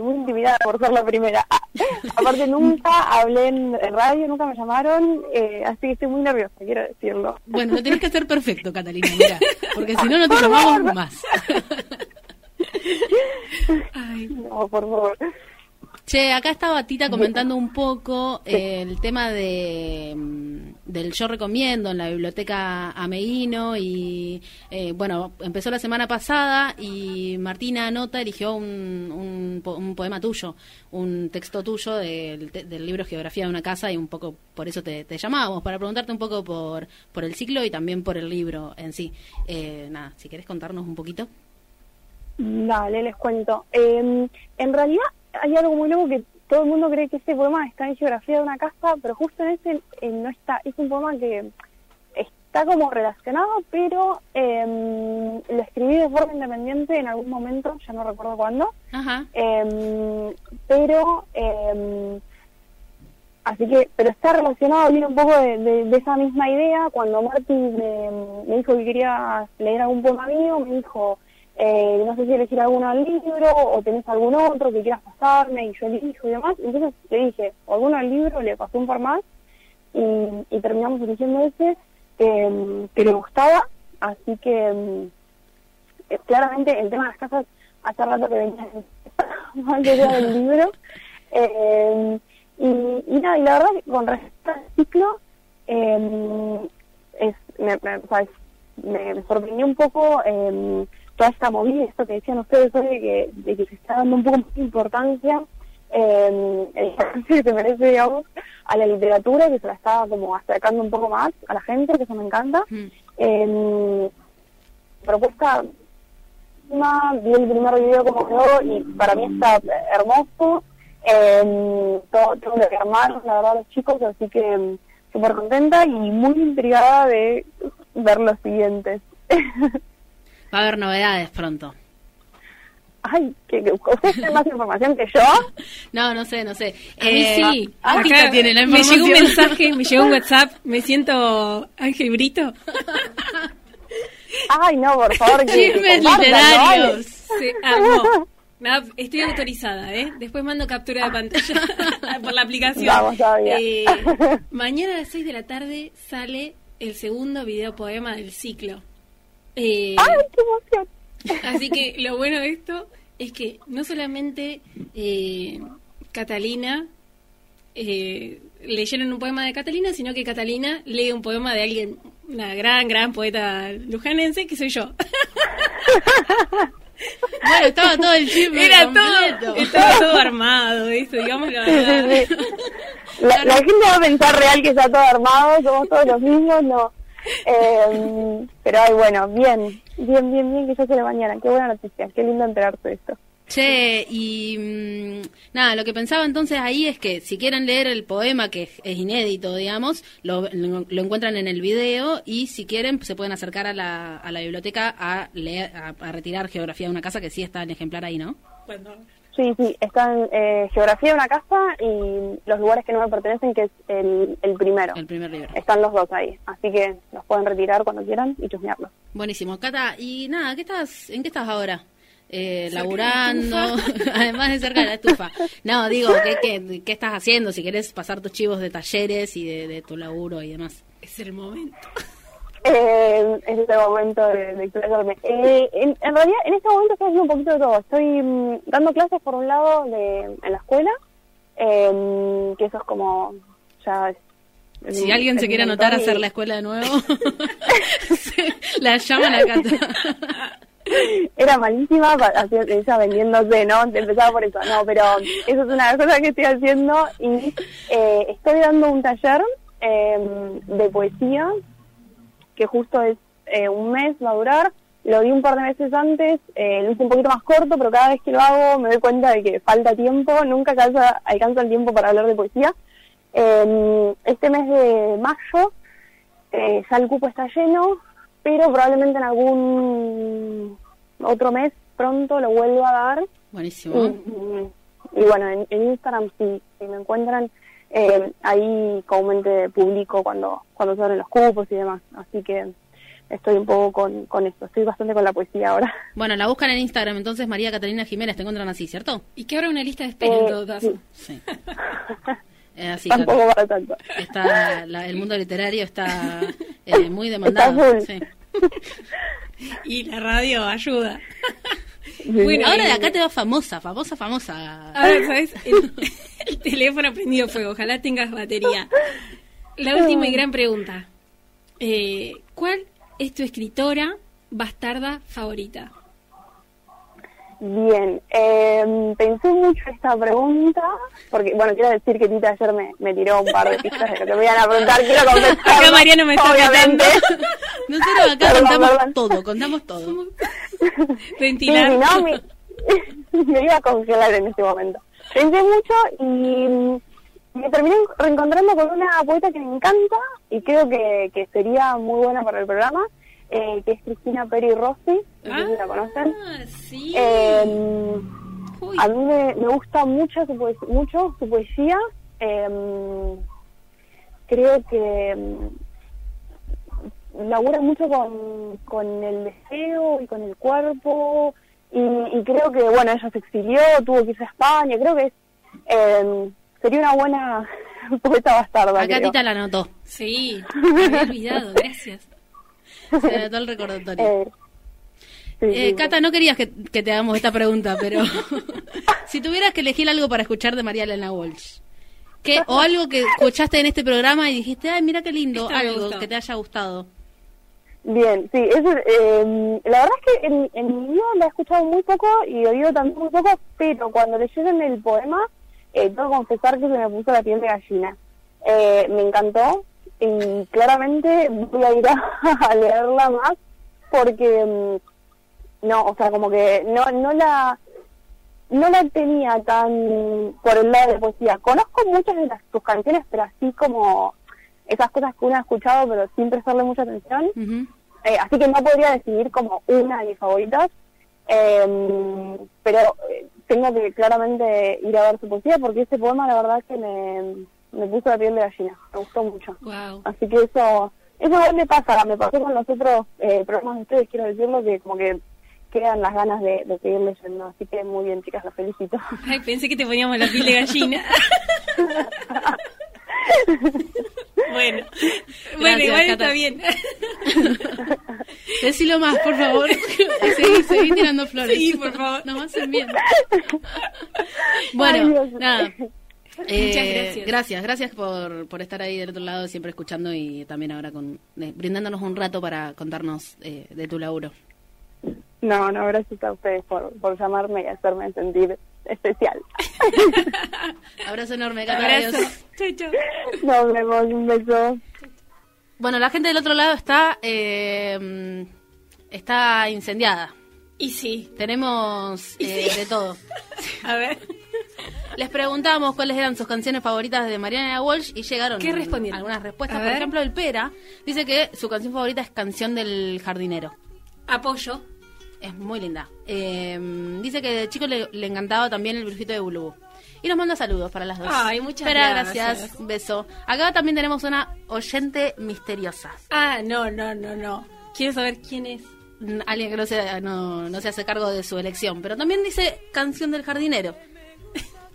muy intimidada por ser la primera. Aparte, nunca hablé en radio, nunca me llamaron, eh, así que estoy muy nerviosa, quiero decirlo. Bueno, lo tenés que hacer perfecto, Catalina, mira, porque si no, no te llamamos más. Ay, No, por favor. Che, acá estaba Tita comentando un poco eh, el tema de mm, del yo recomiendo en la biblioteca Ameíno y eh, bueno, empezó la semana pasada y Martina Nota eligió un, un, po- un poema tuyo, un texto tuyo del, del libro Geografía de una casa y un poco por eso te, te llamábamos, para preguntarte un poco por, por el ciclo y también por el libro en sí. Eh, nada, si querés contarnos un poquito. Dale, les cuento. Eh, en realidad hay algo muy loco que todo el mundo cree que este poema está en geografía de una casa, pero justo en ese eh, no está. Es un poema que está como relacionado, pero eh, lo escribí de forma independiente en algún momento, ya no recuerdo cuándo. Ajá. Eh, pero eh, así que pero está relacionado viene un poco de, de- de esa misma idea cuando Marty me, me dijo que quería leer algún poema mío me dijo eh, no sé si elegir alguno al libro o tenés algún otro que quieras pasarme y yo elijo y demás. Entonces le dije o alguno al libro le pasé un par más y, terminamos eligiendo ese que, le gustaba. Así que eh, claramente el tema de las casas hace rato que venía allá del libro. Eh, y, nada y la verdad que con respecto al ciclo eh, es, me, me, sorprendió un poco toda esta movida esto que decían ustedes hoy de que, de que se está dando un poco más de importancia eh, el que merece digamos a la literatura que se la está como acercando un poco más a la gente que eso me encanta. Mm. eh, propuesta vi el primer video como quedó y para mí está hermoso. Eh, todo, todo lo que armaron la verdad los chicos así que súper contenta y muy intrigada de ver los siguientes Va a haber novedades pronto. ay que, que ustedes tienen más información que yo No, no sé, no sé. A mí Eh, sí. ah, Acá tiene la me llegó un mensaje, me llegó un WhatsApp, me siento Ángel Brito. ay no por favor Chismes literarios. Armó. Nada, estoy autorizada, ¿eh? Después mando captura de pantalla por la aplicación. Vamos. Eh, mañana a las 6 de la tarde sale el segundo video poema del ciclo. Eh, ay qué emoción Así que lo bueno de esto es que no solamente eh, Catalina eh, leyeron un poema de Catalina, sino que Catalina lee un poema de alguien, una gran, gran poeta lujanense, que soy yo. Bueno, estaba todo el chisme Era completo. todo, estaba todo armado, eso, digamos la Sí, sí, verdad. sí. La, la gente va a pensar real que está todo armado, somos todos los mismos, no. Eh, pero ay, bueno, bien, bien, bien, bien que ya se le mañana. Qué buena noticia, qué lindo enterarse de esto. Che, y mm, nada, lo que pensaba entonces ahí es que si quieren leer el poema, que es, es inédito, digamos, lo, lo, lo encuentran en el video y si quieren se pueden acercar a la, a la biblioteca a leer, a, a retirar Geografía de una casa, que sí está en ejemplar ahí, ¿no? Sí, sí, están eh, Geografía de una casa y los lugares que no me pertenecen, que es el, el primero. El primer libro. Están los dos ahí, así que los pueden retirar cuando quieran y chusmearlos. Buenísimo. Cata, y nada, ¿qué estás, ¿en qué estás ahora? Eh, laburando, además de cerca de la estufa. No, digo, ¿qué, qué, qué estás haciendo? Si querés pasar tus chivos de talleres y de, de tu laburo y demás. Es el momento. Eh, es el momento de, de explayarme. Eh, en, en realidad, en este momento estoy haciendo un poquito de todo. Estoy mm, dando clases, por un lado, de, en la escuela, eh, que eso es como... ya es- Si alguien se quiere anotar a hacer la escuela de nuevo, la llaman a Cata. Era malísima, ella vendiéndose, ¿no? Empezaba por eso. No, pero eso es una cosa que estoy haciendo y eh, estoy dando un taller eh, de poesía que justo es eh, un mes, va a durar. Lo di un par de meses antes, eh, lo hice un poquito más corto, pero cada vez que lo hago me doy cuenta de que falta tiempo, nunca alcanza, alcanza el tiempo para hablar de poesía. Eh, este mes de mayo eh, ya el cupo está lleno, pero probablemente en algún otro mes pronto lo vuelvo a dar. Buenísimo. y- y bueno, en, en Instagram sí, si me encuentran, eh, ahí comúnmente publico cuando, cuando se abren los cupos y demás. Así que estoy un poco con, con esto, estoy bastante con la poesía ahora. Bueno, la buscan en Instagram, entonces María Catalina Jiménez, te encuentran así, ¿cierto? Y que ahora una lista de espera en Eh, todo caso. sí. Sí. Eh, así, Tampoco para tanto. está la- el mundo literario está eh, muy demandado. sí. Y la radio ayuda. Bueno, Ahora de eh, acá te va famosa, famosa, famosa. A ver, ¿sabes? El, el teléfono prendido fuego. Ojalá tengas batería. La última y gran pregunta. Eh, ¿Cuál es tu escritora bastarda favorita? Bien, eh, pensé mucho esta pregunta, porque, bueno, quiero decir que Tita ayer me, me tiró un par de pistas de lo que me iban a preguntar, quiero contestar. Acá Mariano me está obviamente. Nosotros acá Perdón, contamos perdón. todo, contamos todo. Ventilar. no, me, me iba a congelar en este momento. Pensé mucho y mm, me terminé reencontrando con una poeta que me encanta y creo que, que sería muy buena para el programa, eh, que es Cristina Peri Rossi, no sé si la conocen. Ah, sí. Eh, Uy. a mí me, me gusta mucho su, poes- mucho su poesía. eh, creo que mm, labura mucho con, con el deseo y con el cuerpo. Y, y creo que, bueno, ella se exilió, tuvo que irse a España. Creo que es, eh, sería una buena poeta bastarda. Acá. Tita la anotó. Sí, me había olvidado, gracias. Se anotó el recordatorio. Eh, sí, Eh, sí, Cata, no querías que, que te hagamos esta pregunta, pero si tuvieras que elegir algo para escuchar de María Elena Walsh, ¿qué, o algo que escuchaste en este programa y dijiste, ay, mira qué lindo, algo que te haya gustado. Bien, sí, eso, eh, la verdad es que en, en mi vida la he escuchado muy poco y oído también muy poco, pero cuando leyeron el poema, eh, tengo que confesar que se me puso la piel de gallina. Eh, me encantó y claramente voy a ir a, a leerla más porque, mm, no, o sea, como que no, no la no la tenía tan por el lado de poesía. Conozco muchas de las, sus canciones, pero así como esas cosas que uno ha escuchado, pero sin prestarle mucha atención. Eh, así que no podría decidir como una de mis favoritas, eh, pero tengo que claramente ir a ver su poesía porque ese poema la verdad que me, me puso la piel de gallina, me gustó mucho. Wow. Así que eso, eso igual me pasa, me pasó con los otros eh, programas de ustedes, quiero decirlo, que como que quedan las ganas de, de seguir leyendo. Así que muy bien, chicas, las felicito. Ay, pensé que te poníamos la piel de gallina. bueno, bueno, Gracias, igual Cata. está bien. Decilo más, por favor. seguí, seguí tirando flores. Sí, por favor. Hacen bien. Bueno, Ay, nada. Eh, Muchas gracias. Gracias, gracias por, por estar ahí del otro lado, siempre escuchando y también ahora con eh, brindándonos un rato para contarnos eh, de tu laburo. No, no, gracias a ustedes por, por llamarme y hacerme sentir especial. Abrazo enorme, Abrazo. adiós. Chau, chau. Nos vemos, un beso. Bueno, la gente del otro lado está eh, está incendiada. Y sí, Tenemos eh, de todo. a ver. Les preguntamos cuáles eran sus canciones favoritas de Mariana Walsh y llegaron ¿Qué respondieron? algunas respuestas. A Por ver. ejemplo, el Pera dice que su canción favorita es Canción del Jardinero. Apoyo. Es muy linda. Eh, dice que de chico le, le encantaba también el brujito de Bulubú. Y nos manda saludos para las dos. Ay, muchas gracias. gracias. Beso. Acá también tenemos una oyente misteriosa. Ah, no, no, no, no. Quiero saber quién es. Alguien que no se, no, no se hace cargo de su elección. Pero también dice Canción del Jardinero.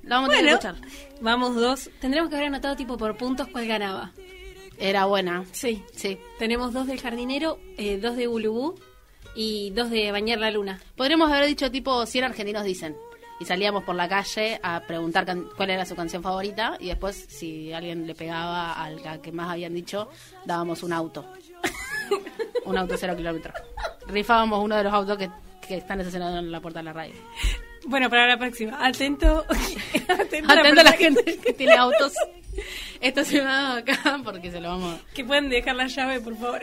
La vamos a Bueno, que escuchar. vamos dos. Tendremos que haber anotado tipo por puntos cuál ganaba. Era buena. Sí. Sí. Tenemos dos del jardinero, eh, dos de Ulubú y dos de Bañar la Luna. Podríamos haber dicho tipo 100 argentinos dicen. Y salíamos por la calle a preguntar can- cuál era su canción favorita y después si alguien le pegaba al que más habían dicho, dábamos un auto. un auto cero kilómetros. Rifábamos uno de los autos que, que están estacionados en la puerta de la radio. Bueno, para la próxima. Atento. Atento, Atento a la gente que tiene autos estacionados acá porque se lo vamos a... Que pueden dejar la llave, por favor.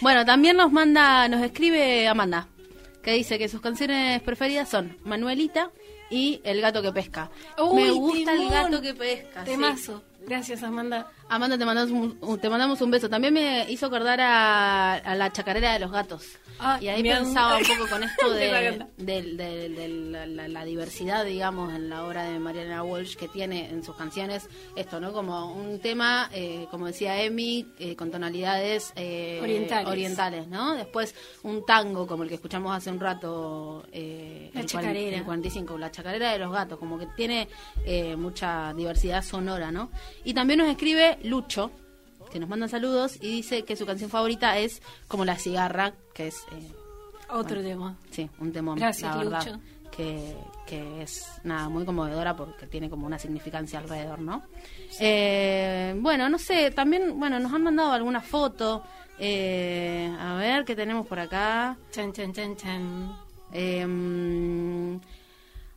Bueno, también nos manda, nos escribe Amanda, que dice que sus canciones preferidas son Manuelita y El gato que pesca. Uy, Me gusta el gato que pesca. sí. Temazo. Gracias, Amanda. Amanda, te mandamos un, te mandamos un beso. También me hizo acordar a, a la chacarera de los gatos. Ah, y ahí pensaba un poco con esto de, encanta. de- de- de la, la- la diversidad, digamos, en la obra de Mariana Walsh que tiene en sus canciones esto, ¿no? Como un tema, eh, como decía Emi, eh, con tonalidades eh, Orientales. orientales, ¿no? Después un tango como el que escuchamos hace un rato, eh, La el chacarera. el 45, la chacarera de los gatos, como que tiene eh, mucha diversidad sonora, ¿no? Y también nos escribe Lucho, que nos manda saludos y dice que su canción favorita es como La cigarra, que es, eh, Otro tema. sí, un temón, Gracias, la verdad, Lucho. que, que es, nada, muy conmovedora porque tiene como una significancia alrededor, ¿no? Eh, bueno, no sé, también, bueno, nos han mandado alguna foto, eh, a ver, ¿qué tenemos por acá? Chan, chan, chan, chan. Eh,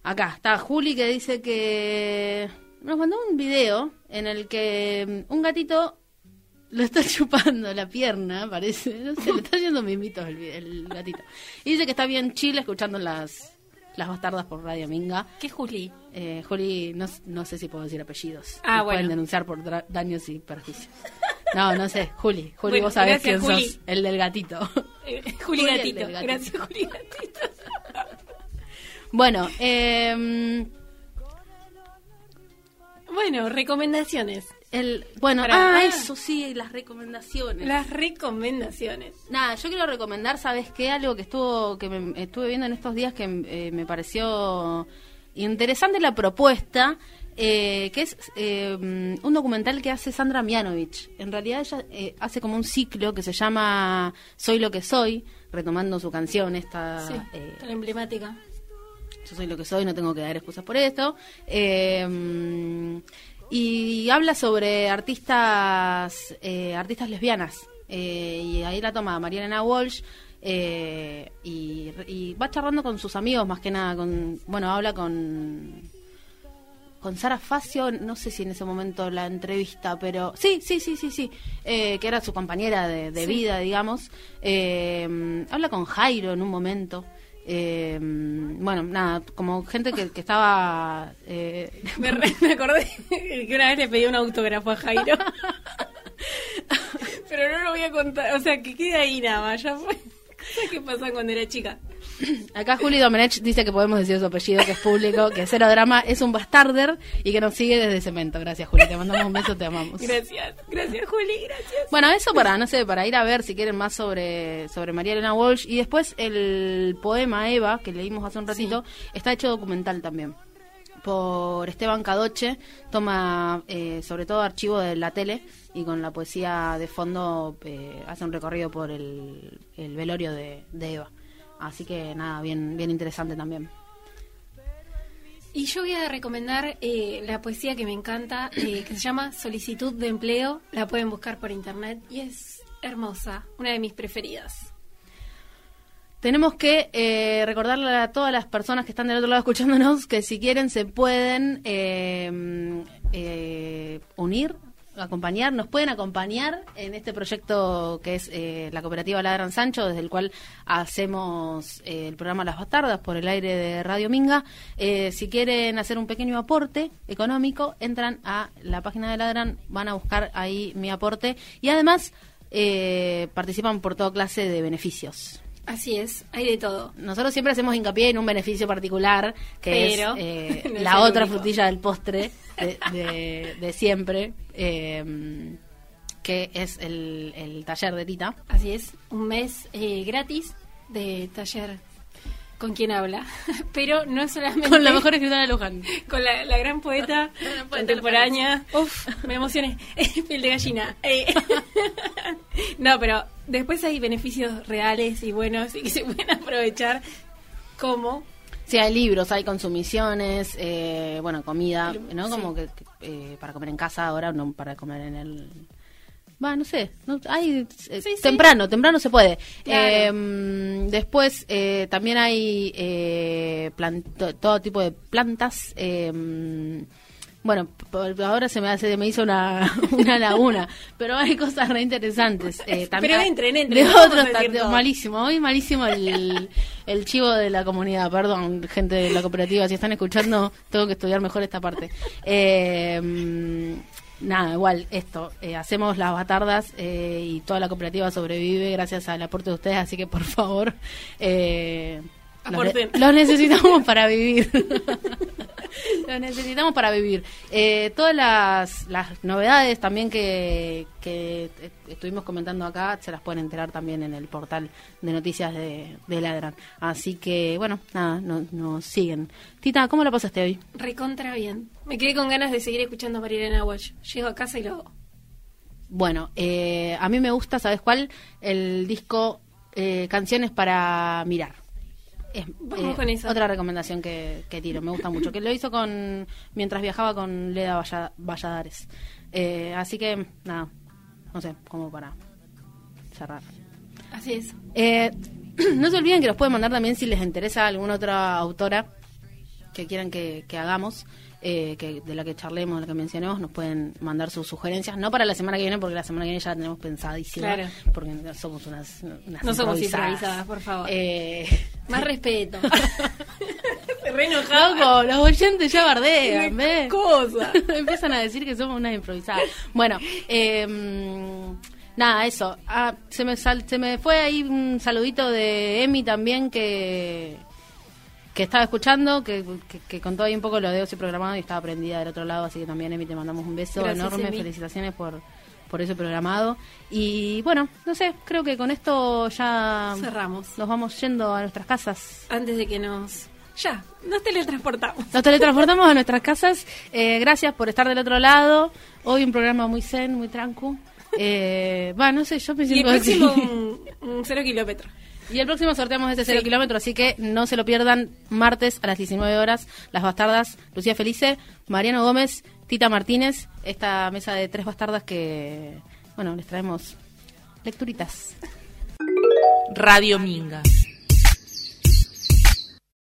acá está Juli que dice que nos mandó un video en el que mm, un gatito lo está chupando la pierna, parece. No sé, le está haciendo mimitos el, gatito. Y dice que está bien chile escuchando las, las bastardas por Radio Minga. ¿Qué es Juli? Eh, Juli, no, no sé si puedo decir apellidos. Ah, Nos bueno. Pueden denunciar por daños y perjuicios. No, no sé. Juli, Juli, Bueno, vos sabés gracias, quién Juli. sos. El del gatito. Eh, Juli Gatito. gatito. Gracias, Juli Gatito. Bueno, eh, Bueno, recomendaciones. El, bueno, Para- ah, ah. eso sí, las recomendaciones. Las recomendaciones. Nada, yo quiero recomendar, ¿sabes qué? Algo que estuvo que me, estuve viendo en estos días que eh, me pareció interesante la propuesta, eh, que es eh, un documental que hace Sandra Mianovich. En realidad ella eh, hace como un ciclo que se llama Soy lo que soy, retomando su canción, esta... Sí, eh, tan emblemática. Yo soy lo que soy, no tengo que dar excusas por esto. Eh, y habla sobre artistas, eh, artistas lesbianas. Eh, y ahí la toma Mariana Walsh. eh, y, y va charlando con sus amigos más que nada con bueno habla con con Sara Facio no sé si en ese momento la entrevista pero sí sí sí sí sí eh, que era su compañera de, de Sí. vida digamos Eh, habla con Jairo en un momento Eh, bueno nada como gente que, que estaba eh, Me, re- me acordé que una vez le pedí un autógrafo a Jairo. Pero no lo voy a contar. O sea, que quede ahí nada más. Ya fue. Que pasan cuando era chica. Acá Juli Domenech dice que podemos decir su apellido, que es público, que Cero Drama es un bastarder y que nos sigue desde Cemento. Gracias, Juli. Te mandamos un beso, te amamos. Gracias. Gracias, Juli. Gracias. Bueno, eso para, no sé, para ir a ver si quieren más sobre, sobre María Elena Walsh. Y después el poema Eva, que leímos hace un ratito, está hecho documental también. Por Esteban Cadoche, toma eh, sobre todo archivo de la tele y con la poesía de fondo eh, hace un recorrido por el, el velorio de, de Eva. Así que nada, bien, bien interesante también. Y yo voy a recomendar eh, la poesía que me encanta, eh, que se llama Solicitud de Empleo. La pueden buscar por internet y es hermosa, una de mis preferidas. Tenemos que eh, recordarle a todas las personas que están del otro lado escuchándonos que si quieren se pueden eh, eh, unir, acompañar, nos pueden acompañar en este proyecto que es eh, la cooperativa Ladran Sancho, desde el cual hacemos eh, el programa Las Bastardas por el aire de Radio Minga. Eh, si quieren hacer un pequeño aporte económico, entran a la página de Ladran, van a buscar ahí mi aporte y además eh, participan por toda clase de beneficios. Así es, hay de todo. Nosotros siempre hacemos hincapié en un beneficio particular, que Pero, es eh, no la otra único. frutilla del postre de, de- de siempre, eh, que es el, el taller de Tita. Así es, un mes eh, gratis de taller con quien habla. Pero no es solamente Con la mejor escritora de Luján. con la, la gran poeta poeta contemporánea. Uf, me emocioné. Piel de gallina. Eh, no, pero después hay beneficios reales y buenos y que se pueden aprovechar como Sí, hay libros, hay consumiciones, eh, bueno, comida, ¿no? Sí. Como que, que, eh, para comer en casa ahora, no para comer en el... Va, no sé, no, hay eh, Sí, sí. temprano, temprano se puede. Claro. Eh, mm, después eh, también hay eh, todo tipo de plantas. mm, bueno, ahora se me hace, me hizo una, una laguna, pero hay cosas re interesantes. eh, también Pero entren, entren, De otros malísimo, hoy malísimo el, el chivo de la comunidad, perdón, gente de la cooperativa, si están escuchando, tengo que estudiar mejor esta parte. Eh, nada, igual, esto, eh, hacemos las batardas eh, y toda la cooperativa sobrevive gracias al aporte de ustedes, así que por favor, eh, Aporten. los necesitamos para vivir. los necesitamos para vivir. Eh, todas las, las novedades también que, que estuvimos comentando acá se las pueden enterar también en el portal de noticias de, de Ladran. Así que, bueno, nada, no- nos siguen. Tita, ¿cómo la pasaste hoy? Recontra bien. Me quedé con ganas de seguir escuchando Marilena Walsh. Llego a casa y lo hago. Bueno, eh, a mí me gusta, ¿sabes cuál? El disco eh, Canciones para Mirar. Es eh, con eso. otra recomendación que, que tiro, me gusta mucho. Que lo hizo con mientras viajaba con Leda Valla- Valladares. Eh, así que, nada, no sé, como para cerrar. Así es. Eh, no se olviden que nos pueden mandar también si les interesa alguna otra autora que quieran que, que hagamos, eh, que de la que charlemos, de la que mencionemos, nos pueden mandar sus sugerencias, no para la semana que viene, porque la semana que viene ya la tenemos pensadísima, Claro. porque somos unas, unas No somos improvisadas. por favor. Eh, Más respeto. Se re enojaba. Loco, los oyentes ya bardean, ¿ves? Cosa. Empiezan a decir que somos unas improvisadas. Bueno, eh, nada, eso. Ah, se, me sal- se me fue ahí un saludito de Emi también que que estaba escuchando, que, que, que contó ahí un poco lo de Ocio Programado y estaba prendida del otro lado, así que también Emi te mandamos un beso Gracias, enorme, felicitaciones por por ese programado y bueno, no sé, creo que con esto ya Cerramos. nos vamos yendo a nuestras casas. Antes de que nos... Ya, nos teletransportamos. Nos teletransportamos a nuestras casas. Eh, gracias por estar del otro lado. Hoy un programa muy zen, muy tranquilo. Eh, va, no sé, yo me Y el siento así. próximo un, un cero kilómetro. Y el próximo sorteamos ese cero Sí. kilómetro, así que no se lo pierdan. Martes a las 19 horas, Las Bastardas, Lucía Felice, Mariano Gómez, Tita Martínez. Esta mesa de tres bastardas que, bueno, les traemos lecturitas. Radio Minga.